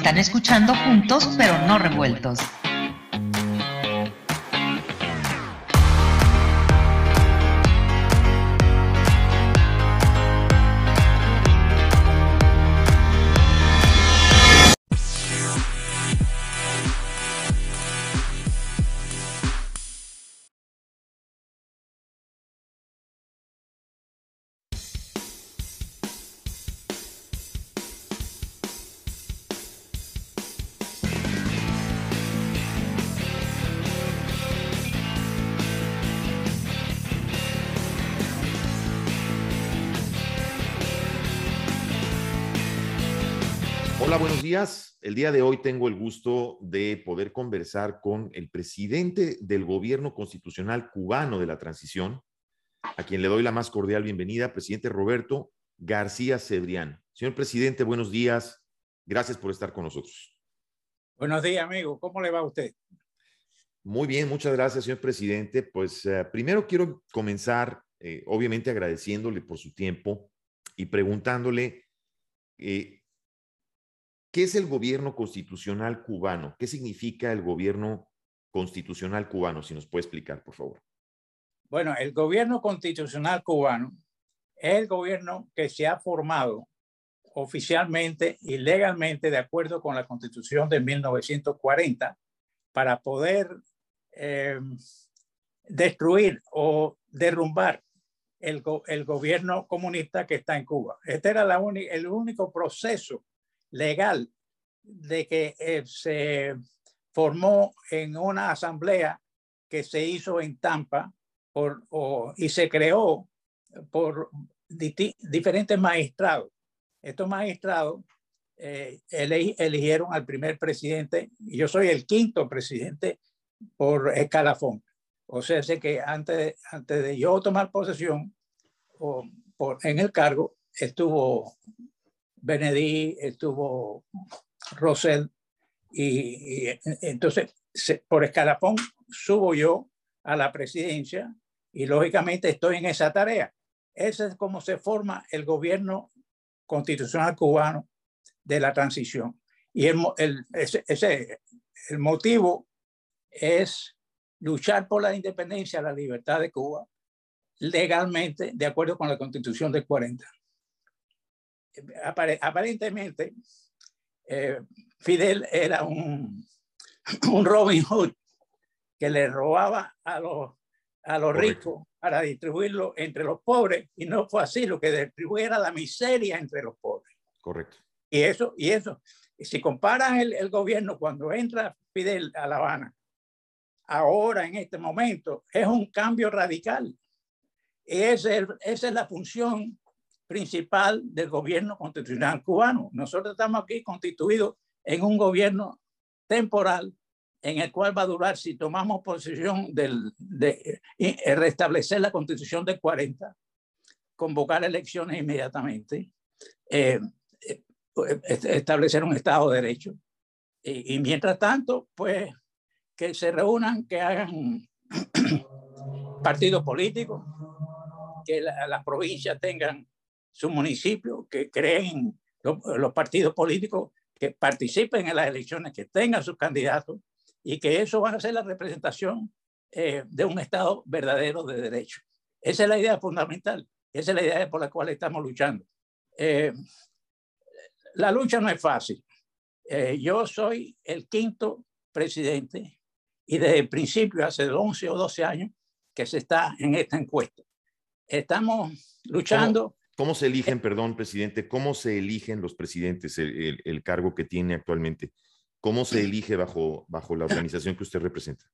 Están escuchando juntos, pero no revueltos. El día de hoy tengo el gusto de poder conversar con el presidente del gobierno constitucional cubano de la transición, a quien le doy la más cordial bienvenida, presidente Roberto García Cebrián. Señor presidente, buenos días. Gracias por estar con nosotros. Buenos días, amigo. ¿Cómo le va a usted? Muy bien, muchas gracias, señor presidente. Pues eh, primero quiero comenzar, eh, obviamente agradeciéndole por su tiempo y preguntándole eh, ¿Qué es el gobierno constitucional cubano? ¿Qué significa el gobierno constitucional cubano? Si nos puede explicar, por favor. Bueno, el gobierno constitucional cubano es el gobierno que se ha formado oficialmente y legalmente de acuerdo con la constitución de 1940 para poder eh, destruir o derrumbar el, gobierno comunista que está en Cuba. Este era el único proceso legal de que eh, se formó en una asamblea que se hizo en Tampa y se creó por diferentes magistrados. Estos magistrados eh, eligieron al primer presidente y yo soy el quinto presidente por escalafón. O sea, sé que antes, antes de yo tomar posesión o por, en el cargo, estuvo Benedí, estuvo Rosell, y, entonces por escalafón subo yo a la presidencia y lógicamente estoy en esa tarea. Ese es como se forma el gobierno constitucional cubano de la transición. Y el, el, ese, el motivo es luchar por la independencia, la libertad de Cuba, legalmente, de acuerdo con la constitución del 40 aparentemente eh, Fidel era un, un, Robin Hood que le robaba a los, a los ricos para distribuirlo entre los pobres y no fue así, lo que distribuía la miseria entre los pobres. Correcto. Y eso, y eso, si comparas el, el gobierno cuando entra Fidel a La Habana, ahora en este momento, es un cambio radical. Esa es, esa es la función principal del gobierno constitucional cubano. Nosotros estamos aquí constituidos en un gobierno temporal en el cual va a durar, si tomamos posición del, de, de restablecer la constitución del 40, convocar elecciones inmediatamente, eh, eh, establecer un Estado de Derecho. Y, y, mientras tanto, pues que se reúnan, que hagan partidos políticos, que las la provincias tengan su municipio, que creen los, los partidos políticos que participen en las elecciones, que tengan sus candidatos y que eso va a ser la representación eh, de un Estado verdadero de derecho. Esa es la idea fundamental, esa es la idea por la cual estamos luchando. Eh, la lucha no es fácil. Eh, yo soy el quinto presidente y desde el principio, hace 11 o 12 años, que se está en esta encuesta. Estamos luchando ¿Cómo se eligen, perdón, presidente, cómo se eligen los presidentes, el, el, el, cargo que tiene actualmente? ¿Cómo se elige bajo, bajo la organización que usted representa?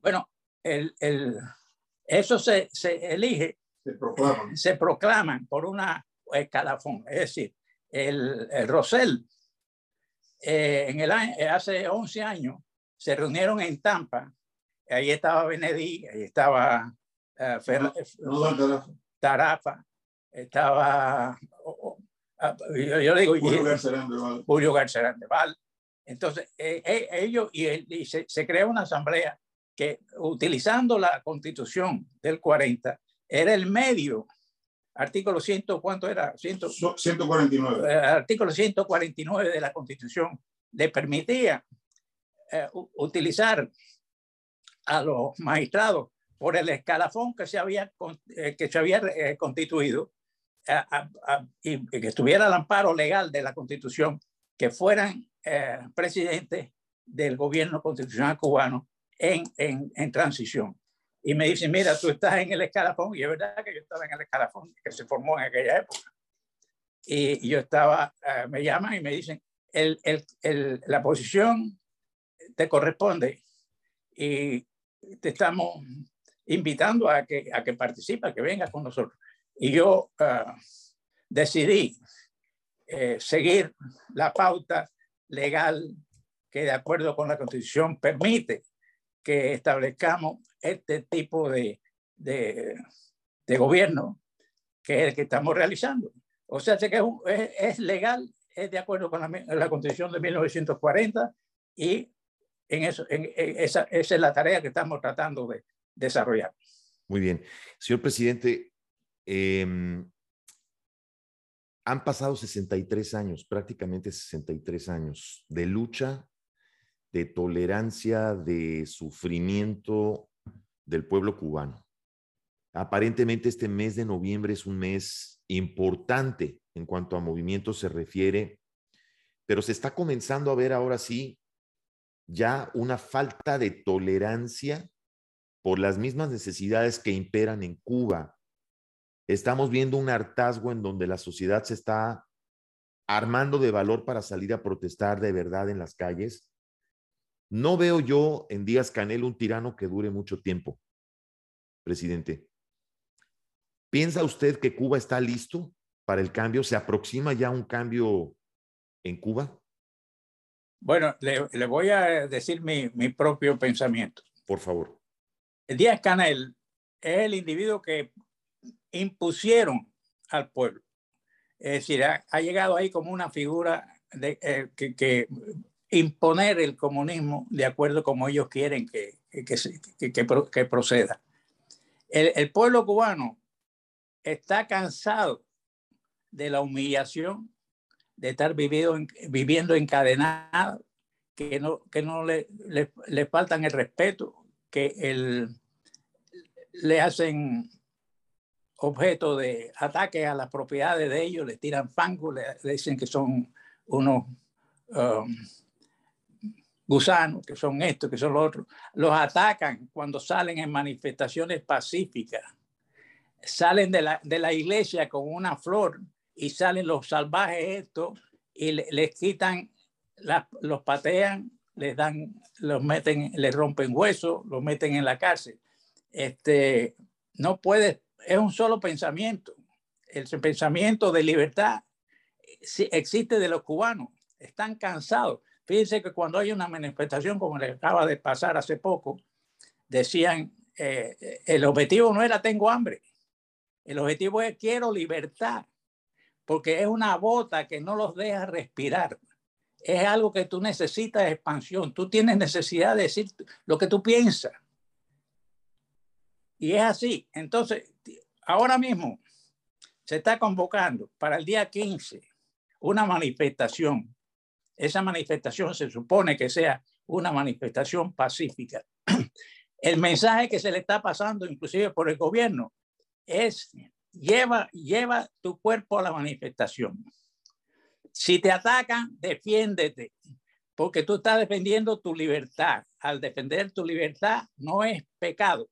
Bueno, el, el, eso se, se elige, se proclaman. se proclaman por una escalafón. Es decir, el, el Rosell, eh, en el hace 11 años, se reunieron en Tampa. Ahí estaba Benedí, ahí estaba uh, Fer, no, no, Tarafa, estaba, yo, yo digo, Julio Garcerán de Val. Julio Garcerán de Val. Entonces, eh, eh, ellos y, y se, se, creó una asamblea que, utilizando la constitución del 40, era el medio, artículo 100, ¿cuánto era? 100, 149. Eh, artículo 149 de la constitución, le permitía eh, utilizar a los magistrados por el escalafón que se había, eh, que se había eh, constituido y que estuviera el amparo legal de la constitución, que fueran presidentes del gobierno constitucional cubano en, en, en transición. Y me dicen, mira, tú estás en el escalafón, y es verdad que yo estaba en el escalafón que se formó en aquella época. Y yo estaba, me llaman y me dicen, el, el, la posición te corresponde y te estamos invitando a que, a que participe, a que venga con nosotros. Y yo uh, decidí eh, seguir la pauta legal que de acuerdo con la Constitución permite que establezcamos este tipo de, de, de gobierno que es el que estamos realizando. O sea, que es, es, es legal, es de acuerdo con la, la, Constitución de 1940 y en eso, en, en esa, esa, es la tarea que estamos tratando de desarrollar. Muy bien. Señor presidente, eh, han pasado 63 años, prácticamente 63 años de lucha, de tolerancia, de sufrimiento del pueblo cubano. Aparentemente este mes de noviembre es un mes importante en cuanto a movimiento se refiere, pero se está comenzando a ver ahora sí ya una falta de tolerancia por las mismas necesidades que imperan en Cuba. Estamos viendo un hartazgo en donde la sociedad se está armando de valor para salir a protestar de verdad en las calles. No veo yo en Díaz Canel un tirano que dure mucho tiempo, presidente. ¿Piensa usted que Cuba está listo para el cambio? ¿Se aproxima ya un cambio en Cuba? Bueno, le, le voy a decir mi, mi, propio pensamiento. Por favor. Díaz Canel es el individuo que impusieron al pueblo. Es decir, ha, llegado ahí como una figura de, eh, que, imponer el comunismo de acuerdo como ellos quieren que, que, que, proceda. El, el pueblo cubano está cansado de la humillación de estar vivido, viviendo encadenado, que no, que no le, le, le faltan el respeto, que el, le hacen objeto de ataques a las propiedades de ellos, le tiran fango, le, dicen que son unos um, gusanos, que son esto, que son lo otro. Los atacan cuando salen en manifestaciones pacíficas. Salen de la, de la iglesia con una flor y salen los salvajes estos y le, les quitan, la, los patean, les dan, los meten, les rompen huesos, los meten en la cárcel. Este, no puede, es un solo pensamiento. El pensamiento de libertad existe de los cubanos. Están cansados. Fíjense que cuando hay una manifestación como le acaba de pasar hace poco, decían, eh, el objetivo no era tengo hambre, el objetivo es quiero libertad porque es una bota que no los deja respirar. Es algo que tú necesitas expansión. Tú tienes necesidad de decir lo que tú piensas. Y es así. Entonces, ahora mismo se está convocando para el día 15 una manifestación. Esa manifestación se supone que sea una manifestación pacífica. El mensaje que se le está pasando, inclusive por el gobierno, es lleva, lleva tu cuerpo a la manifestación. Si te atacan, defiéndete, porque tú estás defendiendo tu libertad. Al defender tu libertad no es pecado,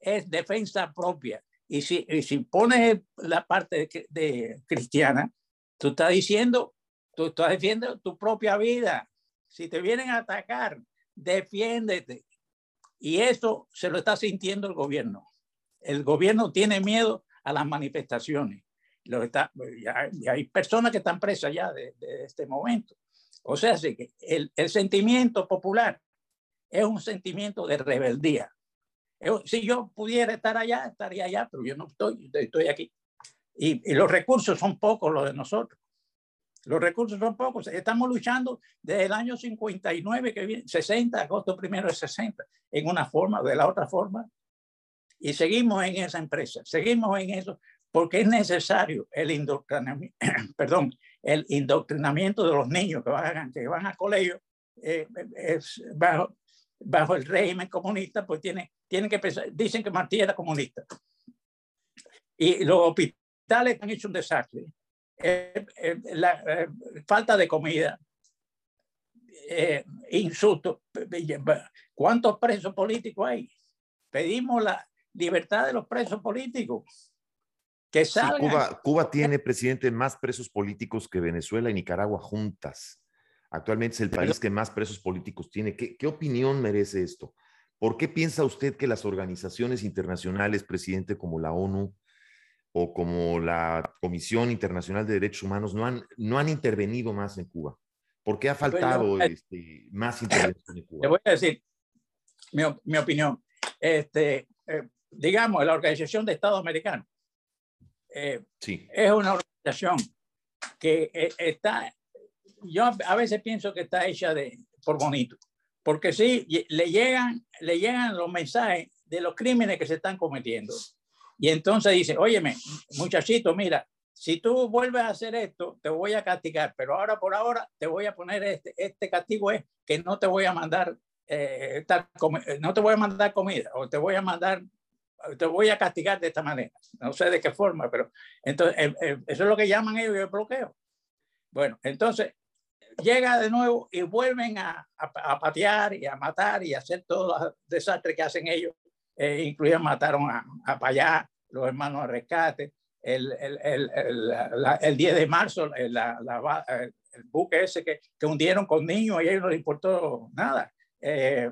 es defensa propia. Y si, y si pones la parte de, de, cristiana, tú estás diciendo, tú estás defendiendo tu propia vida. Si te vienen a atacar, defiéndete. Y eso se lo está sintiendo el gobierno. El gobierno tiene miedo a las manifestaciones. Lo está, ya, ya hay personas que están presas ya de, de este momento. O sea, sí que el, el, sentimiento popular es un sentimiento de rebeldía. Si yo pudiera estar allá, estaría allá, pero yo no estoy, estoy aquí. Y, y los recursos son pocos los de nosotros. Los recursos son pocos. Estamos luchando desde el año 59, que viene, 60, agosto primero de 60, en una forma o de la otra forma. Y seguimos en esa empresa, seguimos en eso, porque es necesario el indoctrinamiento, perdón, el indoctrinamiento de los niños que van, que van a colegio eh, es bajo, bajo el régimen comunista, pues tiene, tienen que pensar, dicen que Martí era comunista. Y los hospitales han hecho un desastre. Eh, eh, la eh, falta de comida, insultos. ¿Cuántos presos políticos hay? Pedimos la libertad de los presos políticos. Que Sí. Cuba, Cuba tiene, presidente, más presos políticos que Venezuela y Nicaragua juntas. Actualmente es el país que más presos políticos tiene. ¿Qué, qué opinión merece esto? ¿Por qué piensa usted que las organizaciones internacionales, presidente, como la ONU o como la Comisión Internacional de Derechos Humanos, no han, no han intervenido más en Cuba? ¿Por qué ha faltado eh, este, más intervención en Le Cuba? voy a decir mi opinión. Este, eh, digamos, la Organización de Estados Americanos eh, Sí, es una organización que eh, está, yo a veces pienso que está hecha de, por bonito, porque sí, le llegan, le llegan los mensajes de los crímenes que se están cometiendo. Y entonces dice, óyeme, muchachito, mira, si tú vuelves a hacer esto, te voy a castigar, pero ahora por ahora te voy a poner este, este castigo es que no te voy a mandar, eh, comi- no te voy a mandar comida o te voy a mandar, te voy a castigar de esta manera. No sé de qué forma, pero entonces eh, eh, eso es lo que llaman ellos el bloqueo. Bueno, entonces llega de nuevo y vuelven a, a- patear y a matar y a hacer todos los desastres que hacen ellos. Eh, mataron a, a Payá, los hermanos de rescate, el, el, el, el, la- el 10 de marzo, eh, la, el, el buque ese que, que hundieron con niños y a ellos no les importó nada. Eh,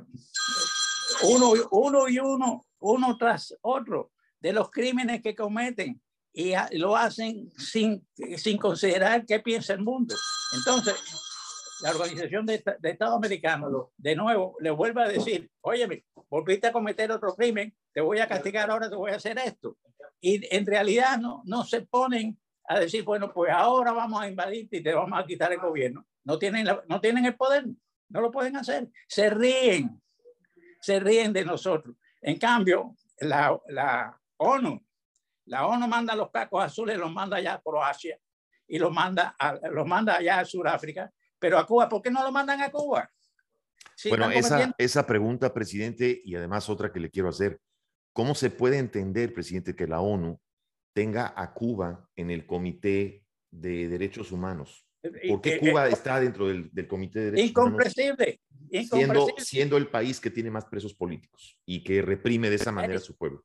uno, uno y uno, uno tras otro, de los crímenes que cometen y lo hacen sin, sin considerar qué piensa el mundo. Entonces, la Organización de, de Estados Americanos, de nuevo, le vuelve a decir, oye, volviste a cometer otro crimen, te voy a castigar ahora, te voy a hacer esto. Y en realidad no, no se ponen a decir, bueno, pues ahora vamos a invadirte y te vamos a quitar el gobierno. No tienen, la- no tienen el poder, no lo pueden hacer. Se ríen, se ríen de nosotros. En cambio, la, la ONU, la ONU manda los cacos azules, los manda allá a Croacia y los manda, a, los manda allá a Sudáfrica, pero a Cuba, ¿por qué no lo mandan a Cuba? Si Bueno, esa, esa pregunta, presidente, y además otra que le quiero hacer, ¿cómo se puede entender, presidente, que la ONU tenga a Cuba en el Comité de Derechos Humanos? ¿Por qué eh, Cuba eh, está dentro del, del Comité de Derechos Humanos? Incomprensible, Siendo, siendo el país que tiene más presos políticos y que reprime de esa manera a su pueblo.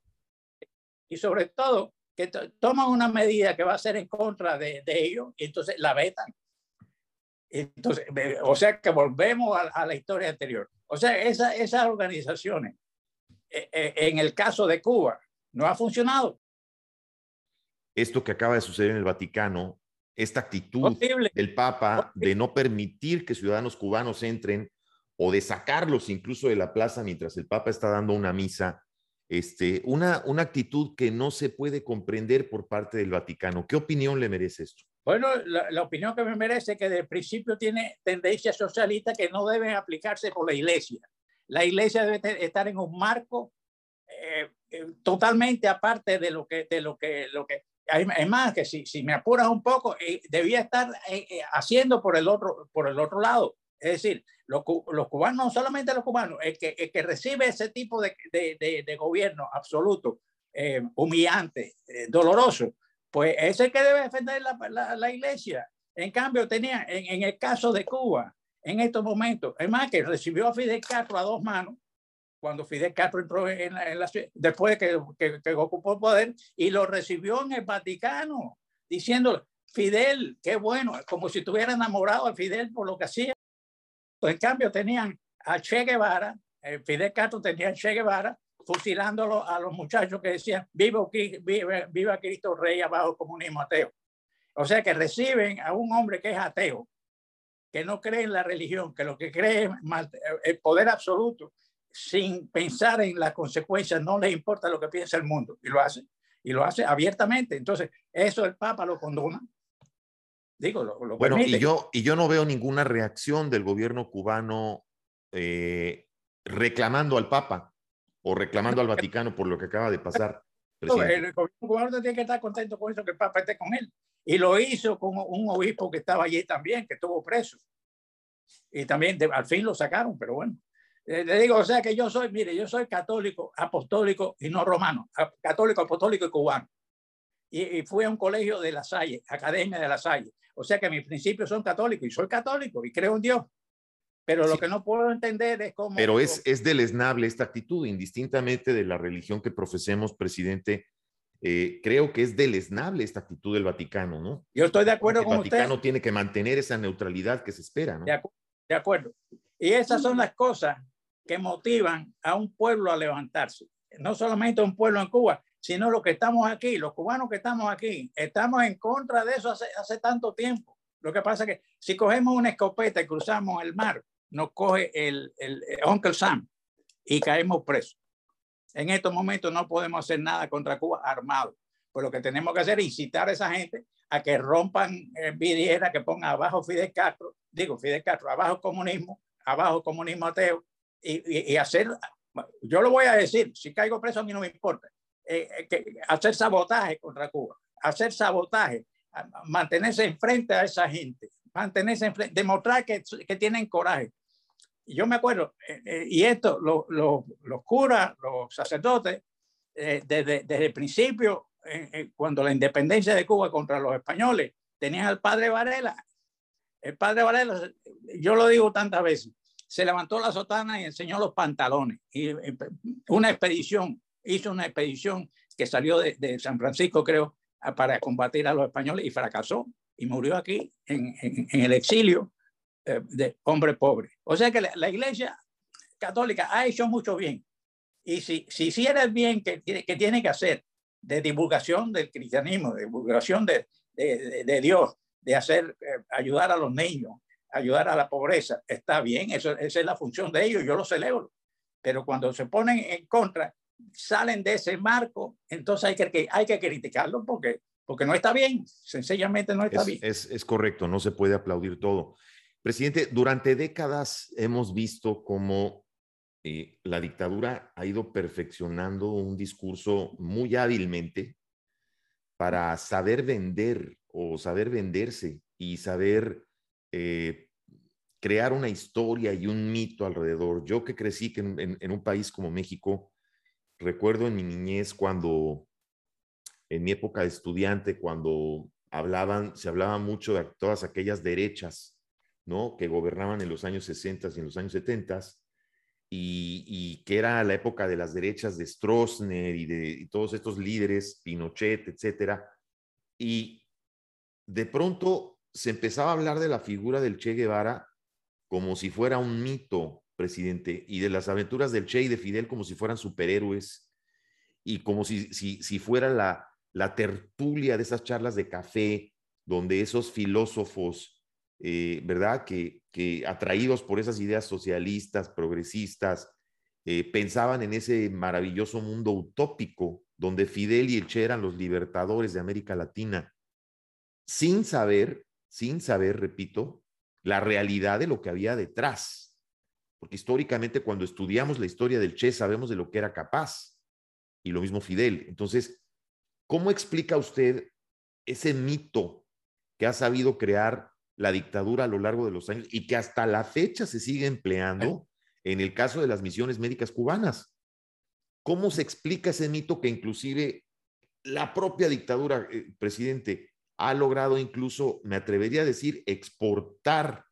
Y sobre todo que to- toman una medida que va a ser en contra de, de ellos y entonces la vetan. Entonces, o sea que volvemos a, a la historia anterior. O sea, esa, esas organizaciones, eh, eh, en el caso de Cuba, no ha funcionado. Esto que acaba de suceder en el Vaticano, esta actitud Horrible. del Papa de no permitir que ciudadanos cubanos entren o de sacarlos incluso de la plaza mientras el Papa está dando una misa, este, una, una actitud que no se puede comprender por parte del Vaticano. ¿Qué opinión le merece esto? Bueno, la, la opinión que me merece es que de principio tiene tendencia socialista que no deben aplicarse por la iglesia. La iglesia debe estar en un marco eh, eh, totalmente aparte de lo que, de lo que, lo que, es más que si, si me apuras un poco, eh, debía estar eh, eh, haciendo por el otro, por el otro lado. Es decir, los, los cubanos, no solamente los cubanos, el que, el que recibe ese tipo de, de, de- gobierno absoluto, eh, humillante, eh, doloroso, pues es el que debe defender la, la, la iglesia. En cambio, tenía, en, en el caso de Cuba, en estos momentos, es más que recibió a Fidel Castro a dos manos, cuando Fidel Castro entró en la, después de que, que, que ocupó el poder, y lo recibió en el Vaticano, diciendo, Fidel, qué bueno, como si estuviera enamorado de Fidel por lo que hacía. Pues, en cambio, tenían a Che Guevara, eh, Fidel Castro tenía a Che Guevara, fusilándolo a los muchachos que decían, viva, viva, viva Cristo Rey abajo comunismo ateo. O sea que reciben a un hombre que es ateo, que no cree en la religión, que lo que cree es mal- el poder absoluto, sin pensar en las consecuencias, no le importa lo que piensa el mundo, y lo hace, y lo hace abiertamente. Entonces, eso el Papa lo condona. Digo, lo, lo Bueno, permite. y yo, y yo no veo ninguna reacción del gobierno cubano eh, reclamando al Papa o reclamando al Vaticano por lo que acaba de pasar. presidente. el gobierno cubano tiene que estar contento con eso, que el Papa esté con él. Y lo hizo con un obispo que estaba allí también, que estuvo preso. Y también al fin lo sacaron, pero bueno. Eh, le digo, o sea que yo soy, mire, yo soy católico, apostólico y no romano, católico, apostólico y cubano. Y, fui a un colegio de La Salle, Academia de La Salle. O sea que mis principios son católicos y soy católico y creo en Dios. Pero lo que no puedo entender es cómo... Pero es, es deleznable esta actitud, indistintamente de la religión que profesemos, presidente. Eh, creo que es deleznable esta actitud del Vaticano, ¿no? Yo estoy de acuerdo con usted. El Vaticano tiene que mantener esa neutralidad que se espera, ¿no? de acuerdo. Y esas son las cosas que motivan a un pueblo a levantarse. No solamente a un pueblo en Cuba, sino los que estamos aquí, los cubanos que estamos aquí, estamos en contra de eso hace, hace tanto tiempo. Lo que pasa es que si cogemos una escopeta y cruzamos el mar, nos coge el, el, Uncle Sam y caemos presos. En estos momentos no podemos hacer nada contra Cuba armado. Pues lo que tenemos que hacer es incitar a esa gente a que rompan eh, vidriera, que pongan abajo Fidel Castro, digo Fidel Castro, abajo comunismo, abajo comunismo ateo, y, y, hacer, yo lo voy a decir, si caigo preso a mí no me importa, eh, eh, que, hacer sabotaje contra Cuba, hacer sabotaje, mantenerse enfrente a esa gente, mantenerse enfrente, demostrar que, que tienen coraje. Yo me acuerdo, eh, y esto, los curas, los sacerdotes, desde, desde, el principio, cuando la independencia de Cuba contra los españoles, tenían al padre Varela. El padre Varela, yo lo digo tantas veces, se levantó la sotana y enseñó los pantalones. Y eh, una expedición, hizo una expedición que salió de, San Francisco, creo, para combatir a los españoles y fracasó y murió aquí en, el exilio eh, de hombre pobre. O sea que la, iglesia católica ha hecho mucho bien. Y si, si hiciera el bien que, que tiene que hacer de divulgación del cristianismo, de divulgación de, de, Dios, de hacer, eh, ayudar a los niños, ayudar a la pobreza, está bien, eso, esa es la función de ellos, yo lo celebro. Pero cuando se ponen en contra, salen de ese marco, entonces hay que, hay que criticarlo porque, porque no está bien, sencillamente no está bien. Es, es correcto, no se puede aplaudir todo. Presidente, durante décadas hemos visto cómo eh, la dictadura ha ido perfeccionando un discurso muy hábilmente para saber vender o saber venderse y saber eh, crear una historia y un mito alrededor. Yo que crecí en, un país como México, recuerdo en mi niñez cuando, en mi época de estudiante, cuando hablaban, se hablaba mucho de todas aquellas derechas, ¿no? Que gobernaban en los años 60 y en los años 70 y, que era la época de las derechas de Stroessner y de todos estos líderes, Pinochet, etcétera. Y de pronto se empezaba a hablar de la figura del Che Guevara como si fuera un mito, presidente, y de las aventuras del Che y de Fidel como si fueran superhéroes y como si, si, si fuera la, la tertulia de esas charlas de café donde esos filósofos, eh, ¿verdad? Que, que atraídos por esas ideas socialistas, progresistas, eh, pensaban en ese maravilloso mundo utópico donde Fidel y el Che eran los libertadores de América Latina, sin saber sin saber, repito, la realidad de lo que había detrás. Porque históricamente cuando estudiamos la historia del Che sabemos de lo que era capaz. Y lo mismo Fidel. Entonces, ¿cómo explica usted ese mito que ha sabido crear la dictadura a lo largo de los años y que hasta la fecha se sigue empleando en el caso de las misiones médicas cubanas? ¿Cómo se explica ese mito que inclusive la propia dictadura, eh, presidente, ha logrado incluso, me atrevería a decir, exportar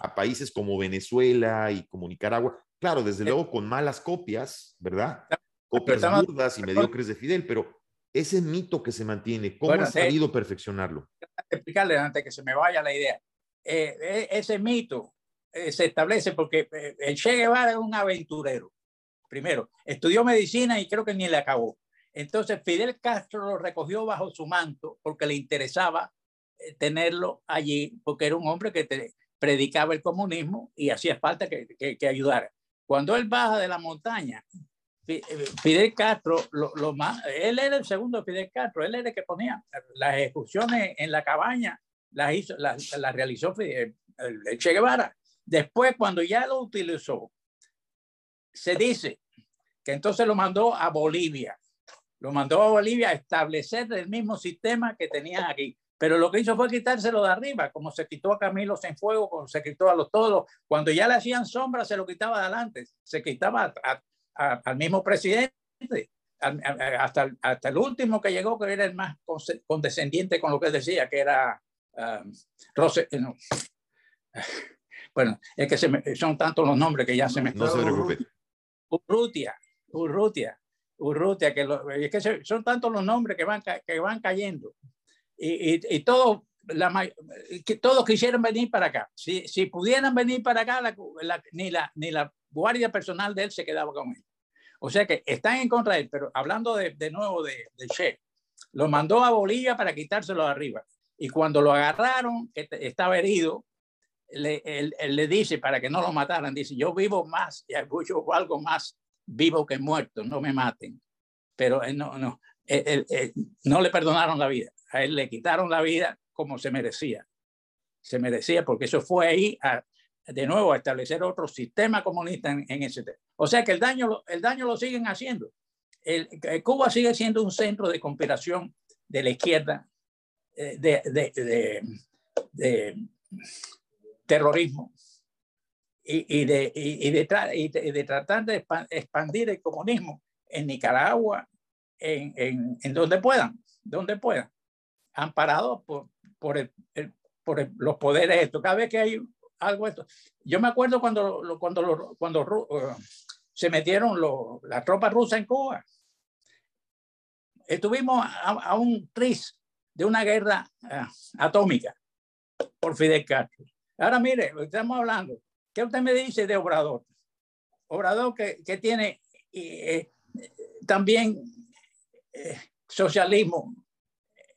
a países como Venezuela y como Nicaragua. Claro, desde luego con malas copias, ¿verdad? Copias burdas y mediocres de Fidel, pero ese mito que se mantiene, ¿cómo ha sabido perfeccionarlo? Explicarle antes que se me vaya la idea. Eh, e, ese mito eh, se establece porque eh, el Che Guevara es un aventurero. Primero, estudió medicina y creo que ni le acabó. Entonces Fidel Castro lo recogió bajo su manto porque le interesaba eh, tenerlo allí, porque era un hombre que predicaba el comunismo y hacía falta que, que, ayudara. Cuando él baja de la montaña, eh, Fidel Castro, lo, más, él era el segundo Fidel Castro, él era el que ponía las ejecuciones en la cabaña, las, hizo, las, realizó el Che Guevara. Después, cuando ya lo utilizó, se dice que entonces lo mandó a Bolivia lo mandó a Bolivia a establecer el mismo sistema que tenían aquí, pero lo que hizo fue quitárselo de arriba, como se quitó a Camilo fuego, como se quitó a los todos. Cuando ya le hacían sombra, se lo quitaba adelante, se quitaba al mismo presidente, hasta, hasta el último que llegó, que era el más condescendiente con lo que decía, que era um, Rose, eh, Bueno, es que se son tantos los nombres que ya se me... No se preocupe. Urrutia, Urrutia, Urrutia, que, es que son tantos los nombres que van, que van cayendo y, y, todo, la, que todos quisieron venir para acá. Si, si pudieran venir para acá, ni, la, ni la guardia personal de él se quedaba con él. O sea que están en contra de él, pero hablando de, de nuevo de, de Che, lo mandó a Bolivia para quitárselo de arriba. Y cuando lo agarraron, que estaba herido, le, él, le dice, para que no lo mataran, dice, yo vivo más, yo algo más vivo que muerto, no me maten. Pero él no, no, él, no le perdonaron la vida a él le quitaron la vida como se merecía. Se merecía porque eso fue ahí de nuevo a establecer otro sistema comunista en, ese tema. O sea que el daño, el daño lo siguen haciendo. Cuba sigue siendo un centro de conspiración de la izquierda, eh, de, terrorismo y, y, y, de, tratar de expandir el comunismo en Nicaragua, en, en, en donde puedan, donde puedan amparados por, por, el, por los poderes esto. Cada vez que hay algo esto. Yo me acuerdo cuando, cuando, cuando uh, se metieron las tropas rusas en Cuba. Estuvimos a, un tris de una guerra uh, atómica por Fidel Castro. Ahora mire, estamos hablando. ¿Qué usted me dice de Obrador? Obrador que, que tiene eh, también eh, socialismo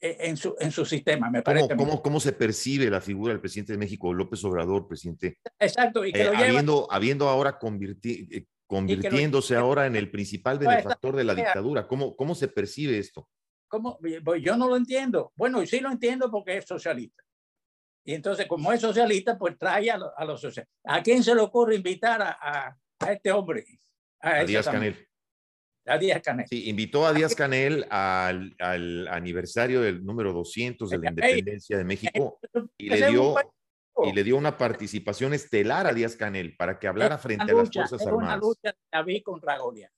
en su, en su sistema, me parece. ¿Cómo, cómo, se percibe la figura del presidente de México, López Obrador, presidente? Exacto, y que eh, lo lleva... habiendo, habiendo ahora convirti eh, convirtiéndose ahora en el principal benefactor de la dictadura. ¿Cómo, cómo se percibe esto? ¿Cómo? Yo no lo entiendo. Bueno, sí lo entiendo porque es socialista. Y entonces, como es socialista, pues trae a, a los socialistas. ¿A quién se le ocurre invitar a, a, a este hombre? A, a Díaz Canel a Díaz Canel. Sí, invitó a Díaz Canel al, al aniversario del número 200 de la independencia de México y le dio y le dio una participación estelar a Díaz Canel para que hablara frente a las Fuerzas Armadas. Es una lucha de David contra Goliat.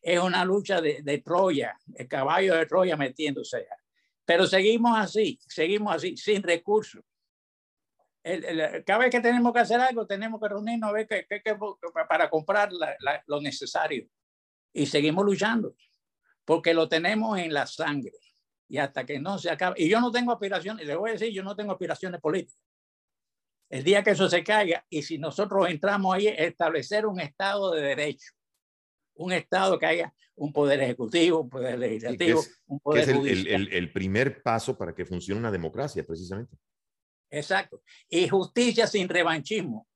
Es una lucha de, de, Troya, el caballo de Troya metiéndose. Pero seguimos así, seguimos así, sin recursos. cada vez que tenemos que hacer algo, tenemos que reunirnos a ver qué, para comprar lo necesario y seguimos luchando porque lo tenemos en la sangre y hasta que no se acabe. Y yo no tengo aspiraciones, le voy a decir, yo no tengo aspiraciones políticas. El día que eso se caiga y si nosotros entramos ahí, establecer un Estado de derecho, un Estado que haya un poder ejecutivo, un poder legislativo, un poder es el, el, el, primer paso para que funcione una democracia, precisamente. Exacto. Y justicia sin revanchismo.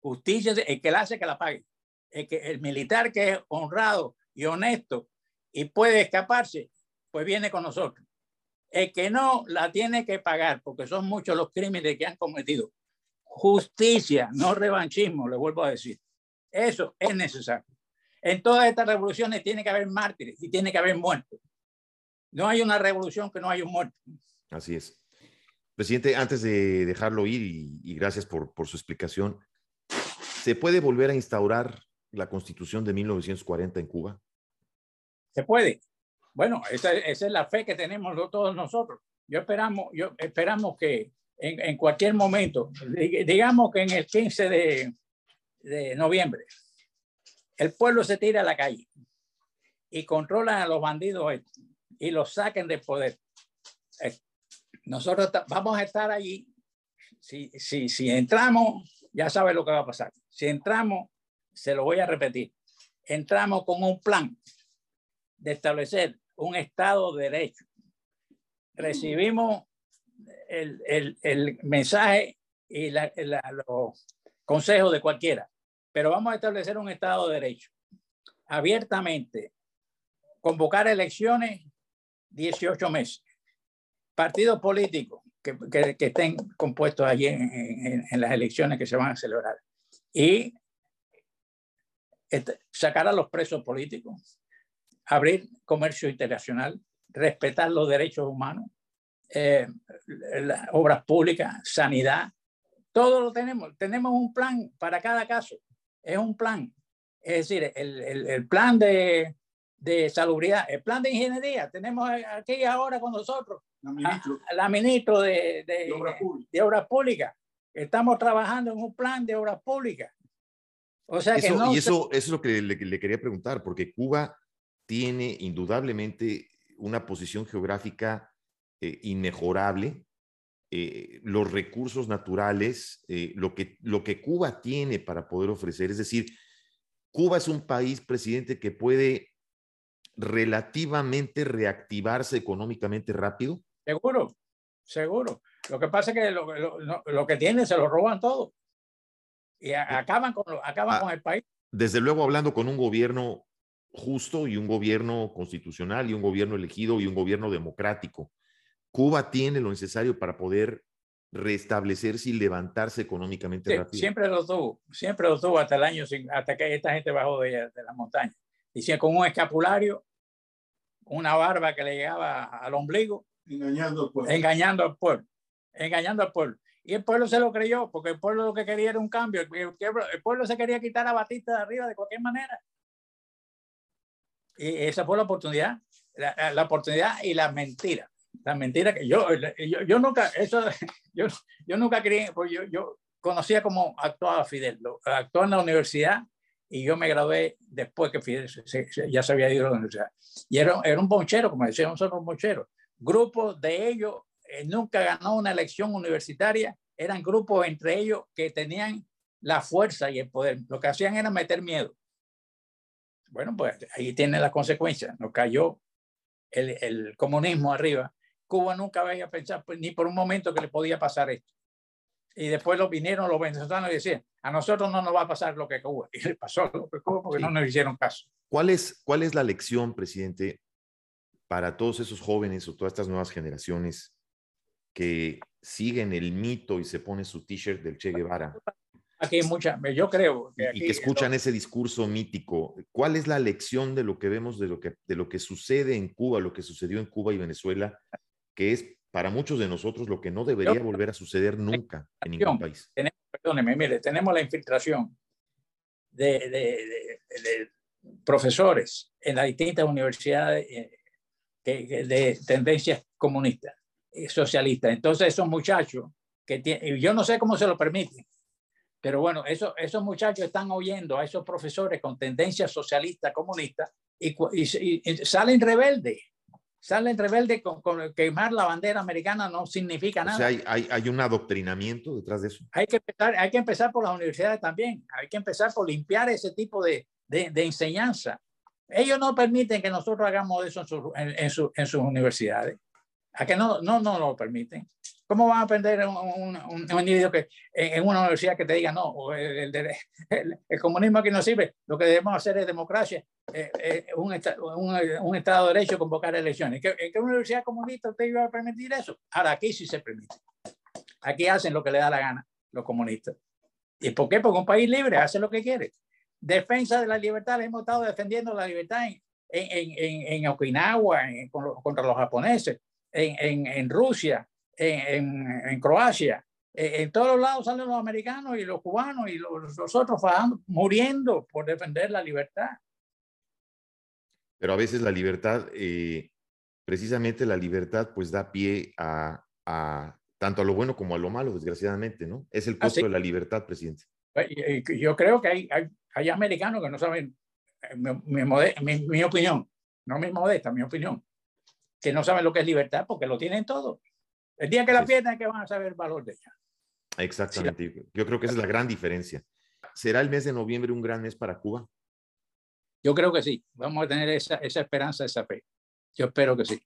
Justicia, el que la hace, que la pague el, que, el militar que es honrado y honesto y puede escaparse, pues viene con nosotros. El que no la tiene que pagar, porque son muchos los crímenes que han cometido. Justicia, no revanchismo, le vuelvo a decir. Eso es necesario. En todas estas revoluciones tiene que haber mártires y tiene que haber muertos. No hay una revolución que no haya un muerto. Así es. Presidente, antes de dejarlo ir y, y gracias por, por, su explicación, ¿se puede volver a instaurar la constitución de 1940 en Cuba? Se puede. Bueno, esa, esa es la fe que tenemos todos nosotros. Yo esperamos, yo esperamos que en, en cualquier momento, digamos que en el 15 de, de noviembre, el pueblo se tira a la calle y controlan a los bandidos y los saquen del poder. Eh, nosotros vamos a estar allí. Si, si, si entramos, ya sabe lo que va a pasar. Si entramos, se lo voy a repetir, entramos con un plan de establecer un Estado de Derecho. Recibimos el, el, el mensaje y la, los consejos de cualquiera, pero vamos a establecer un Estado de Derecho. Abiertamente, convocar elecciones 18 meses, partidos políticos que, que, que estén compuestos allí en, en, las elecciones que se van a celebrar. Y sacar a los presos políticos, abrir comercio internacional, respetar los derechos humanos eh, la- obras públicas, sanidad, todo lo tenemos. Tenemos un plan para cada caso. Es un plan. Es decir, el, el- el plan de, de salubridad, el plan de ingeniería. Tenemos aquí ahora con nosotros La a- ministro a la ministra de, de, Obras de Obras Públicas. Estamos trabajando en un plan de obras públicas. O sea que Eso- no y eso, eso es lo que le, le quería preguntar, porque Cuba tiene indudablemente una posición geográfica eh, inmejorable. eh, los recursos naturales, eh, lo, que, lo que Cuba tiene para poder ofrecer, es decir, Cuba es un país, presidente, que puede relativamente reactivarse económicamente rápido. Seguro, seguro. Lo que pasa es que lo, lo- lo- lo que tienen se lo roban todo. Y a- acaban, con, lo- acaban Ah. con el país. desde luego hablando con un gobierno justo y un gobierno constitucional y un gobierno elegido y un gobierno democrático. Cuba tiene lo necesario para poder restablecerse y levantarse económicamente Sí, rápido. siempre lo tuvo, siempre lo tuvo hasta el año, hasta que esta gente bajó de, de la montaña. Decía con un escapulario, una barba que le llegaba al ombligo, engañando al pueblo. engañando al pueblo, engañando al pueblo. Y el pueblo se lo creyó, porque el pueblo lo que quería era un cambio. El, el pueblo- se quería quitar a Batista de arriba de cualquier manera. Y esa fue la oportunidad, la, la- oportunidad y la mentira. La mentira que yo, yo, yo nunca, eso, yo, yo nunca creí, porque yo, yo conocía cómo actuaba Fidel. Actuó en la universidad y yo me gradué después que Fidel se- se- ya se había ido a la universidad. Y era, era un bonchero, como decíamos nosotros, un bonchero. Grupos de ellos nunca ganó una elección universitaria, eran grupos entre ellos que tenían la fuerza y el poder. Lo que hacían era meter miedo. Bueno, pues ahí tiene las consecuencias. Nos cayó el, el comunismo arriba. Cuba nunca había pensado pues, ni por un momento que le podía pasar esto. Y después lo vinieron los venezolanos y decían, a nosotros no nos va a pasar lo que a Cuba. Y le pasó lo que Cuba porque Sí. no nos hicieron caso. ¿Cuál es, ¿Cuál es la lección, presidente, para todos esos jóvenes o todas estas nuevas generaciones que siguen el mito y se ponen su t-shirt del Che Guevara Aquí hay mucha, yo creo y, que y aquí que escuchan ese discurso mítico? ¿Cuál es la lección de lo que vemos, de lo que, de lo que sucede en Cuba, lo que sucedió en Cuba y Venezuela, que es para muchos de nosotros lo que no debería volver a suceder nunca en ningún país? perdóneme, mire, tenemos la infiltración de, de- de- de profesores en las distintas universidades eh, de tendencias comunistas, y socialistas. Entonces, esos muchachos que tienen, yo no sé cómo se lo permiten, pero bueno, esos, esos muchachos están oyendo a esos profesores con tendencias socialistas, comunistas, y, y- y- salen rebeldes. Salen rebeldes con, con quemar la bandera americana no significa O nada sea, hay, hay, hay un adoctrinamiento detrás de eso. hay que empezar, hay que empezar por las universidades también. Hay que empezar por limpiar ese tipo de, de, de enseñanza. Ellos no permiten que nosotros hagamos eso en, su- en, en su- en sus universidades. ¿A que no, no, no lo permiten? ¿Cómo van a aprender un, un, un- individuo que en, una universidad que te diga no, el, el- el- el comunismo aquí no sirve, lo que debemos hacer es democracia, eh, eh, un, esta- un, un Estado de Derecho, convocar elecciones? ¿Qué- ¿En qué universidad comunista usted iba a permitir eso? Ahora aquí sí se permite. Aquí hacen lo que le da la gana los comunistas. ¿Y por qué? Porque un país libre hace lo que quiere. Defensa de la libertad, hemos estado defendiendo la libertad en, en, en, en Okinawa, contra los japoneses, en, en, en Rusia, en, Croacia. En, todos los lados salen los americanos y los cubanos y los, los otros fajando, muriendo por defender la libertad. Pero a veces la libertad, eh, precisamente la libertad, pues da pie a, a tanto a lo bueno como a lo malo, desgraciadamente, ¿no? Es el Ah, costo de la libertad, presidente. Y Yo creo que hay, hay, hay americanos que no saben, eh, mi, mi mi- mi opinión, no mi modesta, mi opinión, que no saben lo que es libertad porque lo tienen todo. El día que la Sí. pierdan es que van a saber el valor de ella. Exactamente. Yo creo que esa es la gran diferencia. ¿Será el mes de noviembre un gran mes para Cuba? Yo creo que sí, vamos a tener esa, esa esperanza, esa fe. Yo espero que sí.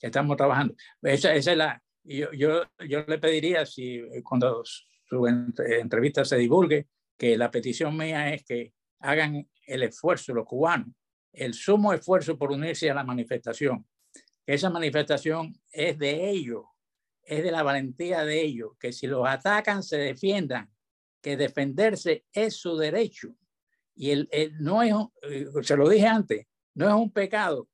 Estamos trabajando. Esa, esa es la, yo, yo, yo le pediría, si cuando su entre- entrevista se divulgue, que la petición mía es que hagan el esfuerzo, los cubanos, el sumo esfuerzo por unirse a la manifestación. Esa manifestación es de ellos, es de la valentía de ellos, que si los atacan se defiendan, que defenderse es su derecho. Y el, no es, eh, se lo dije antes, no es un pecado.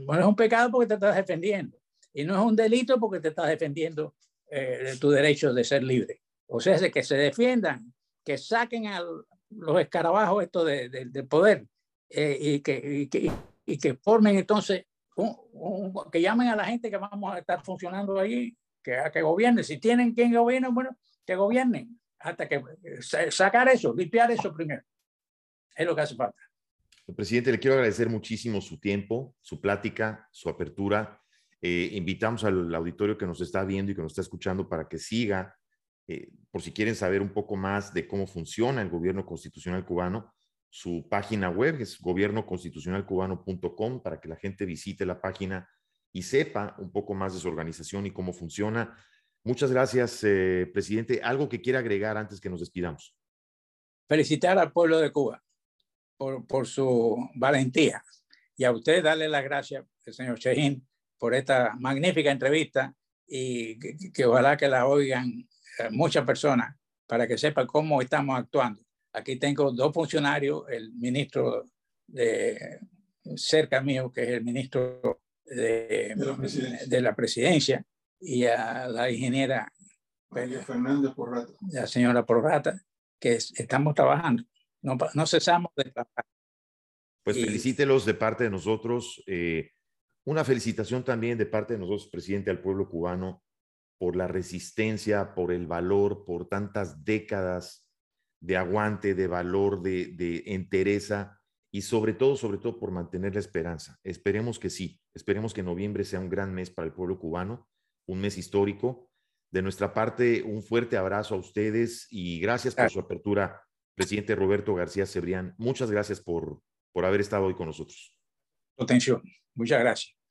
No es un pecado porque te estás defendiendo. Y no es un delito porque te estás defendiendo eh, tu derecho de ser libre. O sea, de que se defiendan, que saquen a los escarabajos esto de, del poder eh, y, que, y, que, formen entonces, que llamen a la gente que vamos a estar funcionando ahí, que, que. Si tienen quien gobierne, bueno, que gobiernen. Hasta que eh, sacar eso, limpiar eso primero. Es lo que hace falta. Presidente, le quiero agradecer muchísimo su tiempo, su plática, su apertura. Eh, invitamos al auditorio que nos está viendo y que nos está escuchando para que siga, eh, por si quieren saber un poco más de cómo funciona el gobierno constitucional cubano, su página web es gobiernoconstitucionalcubano.com para que la gente visite la página y sepa un poco más de su organización y cómo funciona. Muchas gracias, eh, presidente. ¿Algo que quiera agregar antes que nos despidamos? Felicitar al pueblo de Cuba por, su valentía. Y a usted darle las gracias, señor Shehin, por esta magnífica entrevista y que, ojalá que la oigan eh, muchas personas para que sepan cómo estamos actuando. Aquí tengo dos funcionarios, el ministro de cerca mío, que es el ministro de, de, la, presidencia. y a la ingeniera Fernández Porrata. La señora Porrata, que estamos trabajando. No, no cesamos de trabajar. Pues felicítelos de parte de nosotros. Eh, una felicitación también de parte de nosotros, presidente, al pueblo cubano por la resistencia, por el valor, por tantas décadas de aguante, de valor, de, de entereza y sobre todo, sobre todo por mantener la esperanza. Esperemos que sí, esperemos que noviembre sea un gran mes para el pueblo cubano, un mes histórico. De nuestra parte, un fuerte abrazo a ustedes y gracias por su apertura presidente Roberto García Cebrián, muchas gracias por, por haber estado hoy con nosotros. Atención, muchas gracias.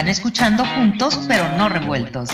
Están escuchando juntos pero no revueltos.